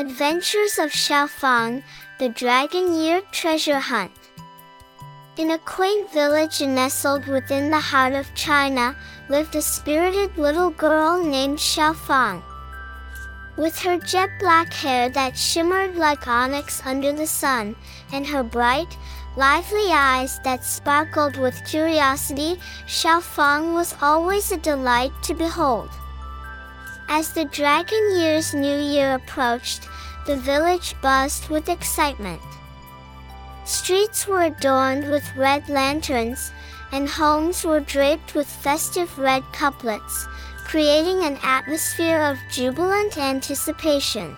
Adventures of Xiaofang, the Dragon Year Treasure Hunt. In a quaint village nestled within the heart of China, lived a spirited little girl named Xiaofang. With her jet black hair that shimmered like onyx under the sun, and her bright, lively eyes that sparkled with curiosity, Xiaofang was always a delight to behold. As the Dragon Year's New Year approached, the village buzzed with excitement. Streets were adorned with red lanterns, and homes were draped with festive red couplets, creating an atmosphere of jubilant anticipation.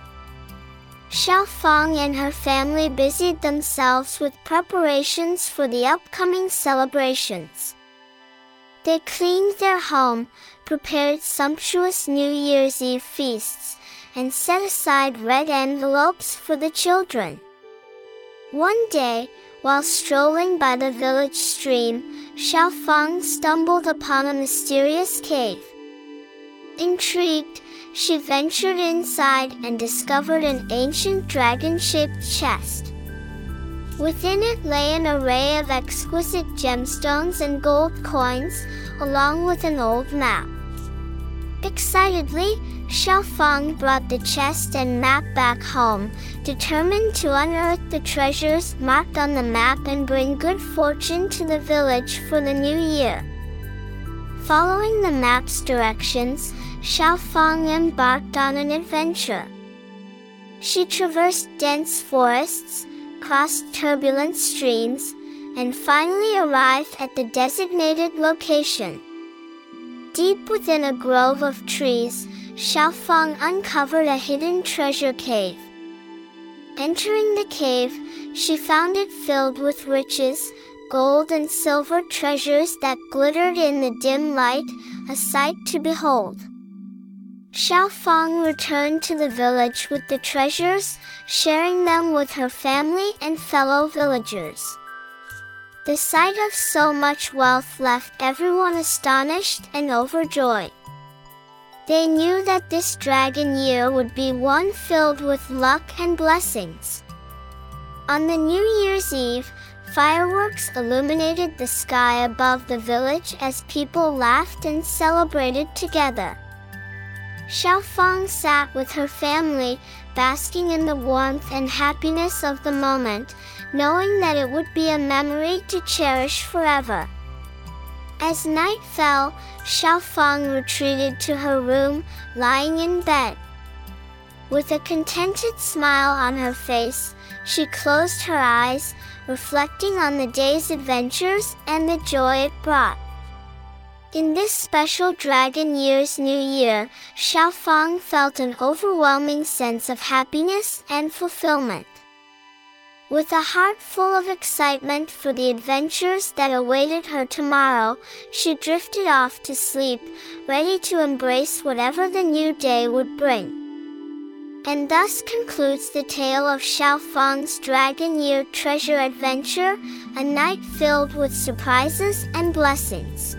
Xiao Xiaofang and her family busied themselves with preparations for the upcoming celebrations. They cleaned their home, prepared sumptuous New Year's Eve feasts, and set aside red envelopes for the children. One day, while strolling by the village stream, Xiaofang stumbled upon a mysterious cave. Intrigued, she ventured inside and discovered an ancient dragon-shaped chest. Within it lay an array of exquisite gemstones and gold coins, along with an old map. Excitedly, Xiaofang brought the chest and map back home, determined to unearth the treasures marked on the map and bring good fortune to the village for the new year. Following the map's directions, Xiaofang embarked on an adventure. She traversed dense forests, crossed turbulent streams, and finally arrived at the designated location. Deep within a grove of trees, Xiaofang uncovered a hidden treasure cave. Entering the cave, she found it filled with riches, gold and silver treasures that glittered in the dim light, a sight to behold. Xiaofang returned to the village with the treasures, sharing them with her family and fellow villagers. The sight of so much wealth left everyone astonished and overjoyed. They knew that this dragon year would be one filled with luck and blessings. On the New Year's Eve, fireworks illuminated the sky above the village as people laughed and celebrated together. Xiaofang sat with her family, basking in the warmth and happiness of the moment, knowing that it would be a memory to cherish forever. As night fell, Xiaofang retreated to her room, lying in bed. With a contented smile on her face, she closed her eyes, reflecting on the day's adventures and the joy it brought. In this special Dragon Year's New Year, Xiaofang felt an overwhelming sense of happiness and fulfillment. With a heart full of excitement for the adventures that awaited her tomorrow, she drifted off to sleep, ready to embrace whatever the new day would bring. And thus concludes the tale of Xiaofang's Dragon Year Treasure Adventure, a night filled with surprises and blessings.